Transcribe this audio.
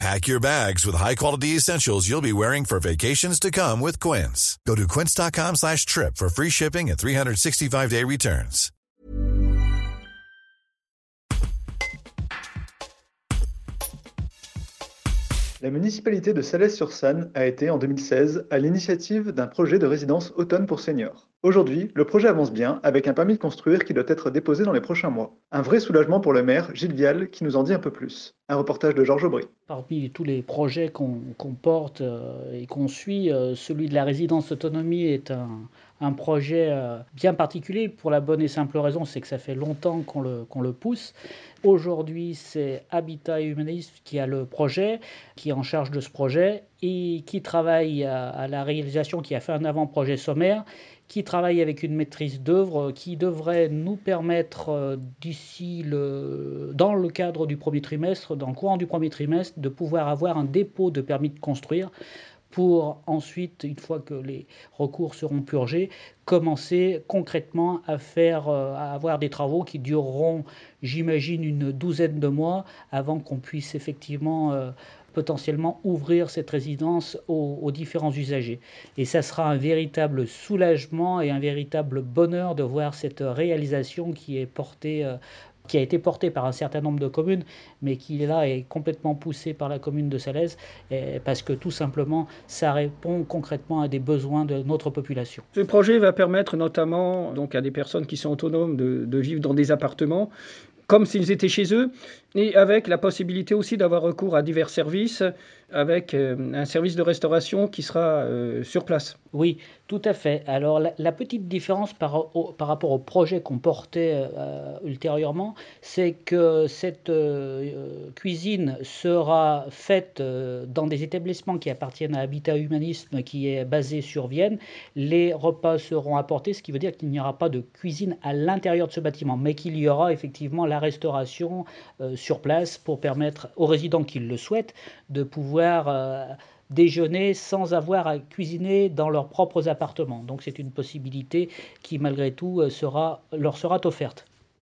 Pack your bags with high-quality essentials you'll be wearing for vacations to come with Quince. Go to quince.com slash trip for free shipping and 365-day returns. La municipalité de Salès-sur-Sanne a été, en 2016, à l'initiative d'un projet de résidence automne pour seniors. Aujourd'hui, le projet avance bien, avec un permis de construire qui doit être déposé dans les prochains mois. Un vrai soulagement pour le maire, Gilles Vial, qui nous en dit un peu plus. Un reportage de Georges Aubry. Parmi tous les projets qu'on porte euh, et qu'on suit, euh, celui de la résidence autonomie est un, projet euh, bien particulier pour la bonne et simple raison, c'est que ça fait longtemps qu'on le, pousse. Aujourd'hui, c'est Habitat et Humanisme qui a le projet, qui est en charge de ce projet et qui travaille à la réalisation, qui a fait un avant-projet sommaire, qui travaille avec une maîtrise d'œuvre qui devrait nous permettre euh, d'ici le, dans le cadre du premier trimestre, dans le courant du premier trimestre, de pouvoir avoir un dépôt de permis de construire pour ensuite, une fois que les recours seront purgés, commencer concrètement à faire, euh, à avoir des travaux qui dureront, j'imagine, une douzaine de mois avant qu'on puisse effectivement euh, potentiellement ouvrir cette résidence aux, différents usagers. Et ça sera un véritable soulagement et un véritable bonheur de voir cette réalisation qui est portée euh, qui a été porté par un certain nombre de communes, mais qui là est complètement poussé par la commune de Salaise, parce que tout simplement, ça répond concrètement à des besoins de notre population. Ce projet va permettre notamment donc, à des personnes qui sont autonomes de, de vivre dans des appartements, comme s'ils étaient chez eux, et avec la possibilité aussi d'avoir recours à divers services, avec euh, un service de restauration qui sera euh, sur place. Oui, tout à fait. Alors la, petite différence par, rapport au projet qu'on portait euh, ultérieurement, c'est que cette euh, cuisine sera faite euh, dans des établissements qui appartiennent à Habitat Humanisme, qui est basé sur Vienne. Les repas seront apportés, ce qui veut dire qu'il n'y aura pas de cuisine à l'intérieur de ce bâtiment, mais qu'il y aura effectivement la restauration sur place pour permettre aux résidents qui le souhaitent de pouvoir euh, déjeuner sans avoir à cuisiner dans leurs propres appartements. Donc c'est une possibilité qui malgré tout sera, leur sera offerte.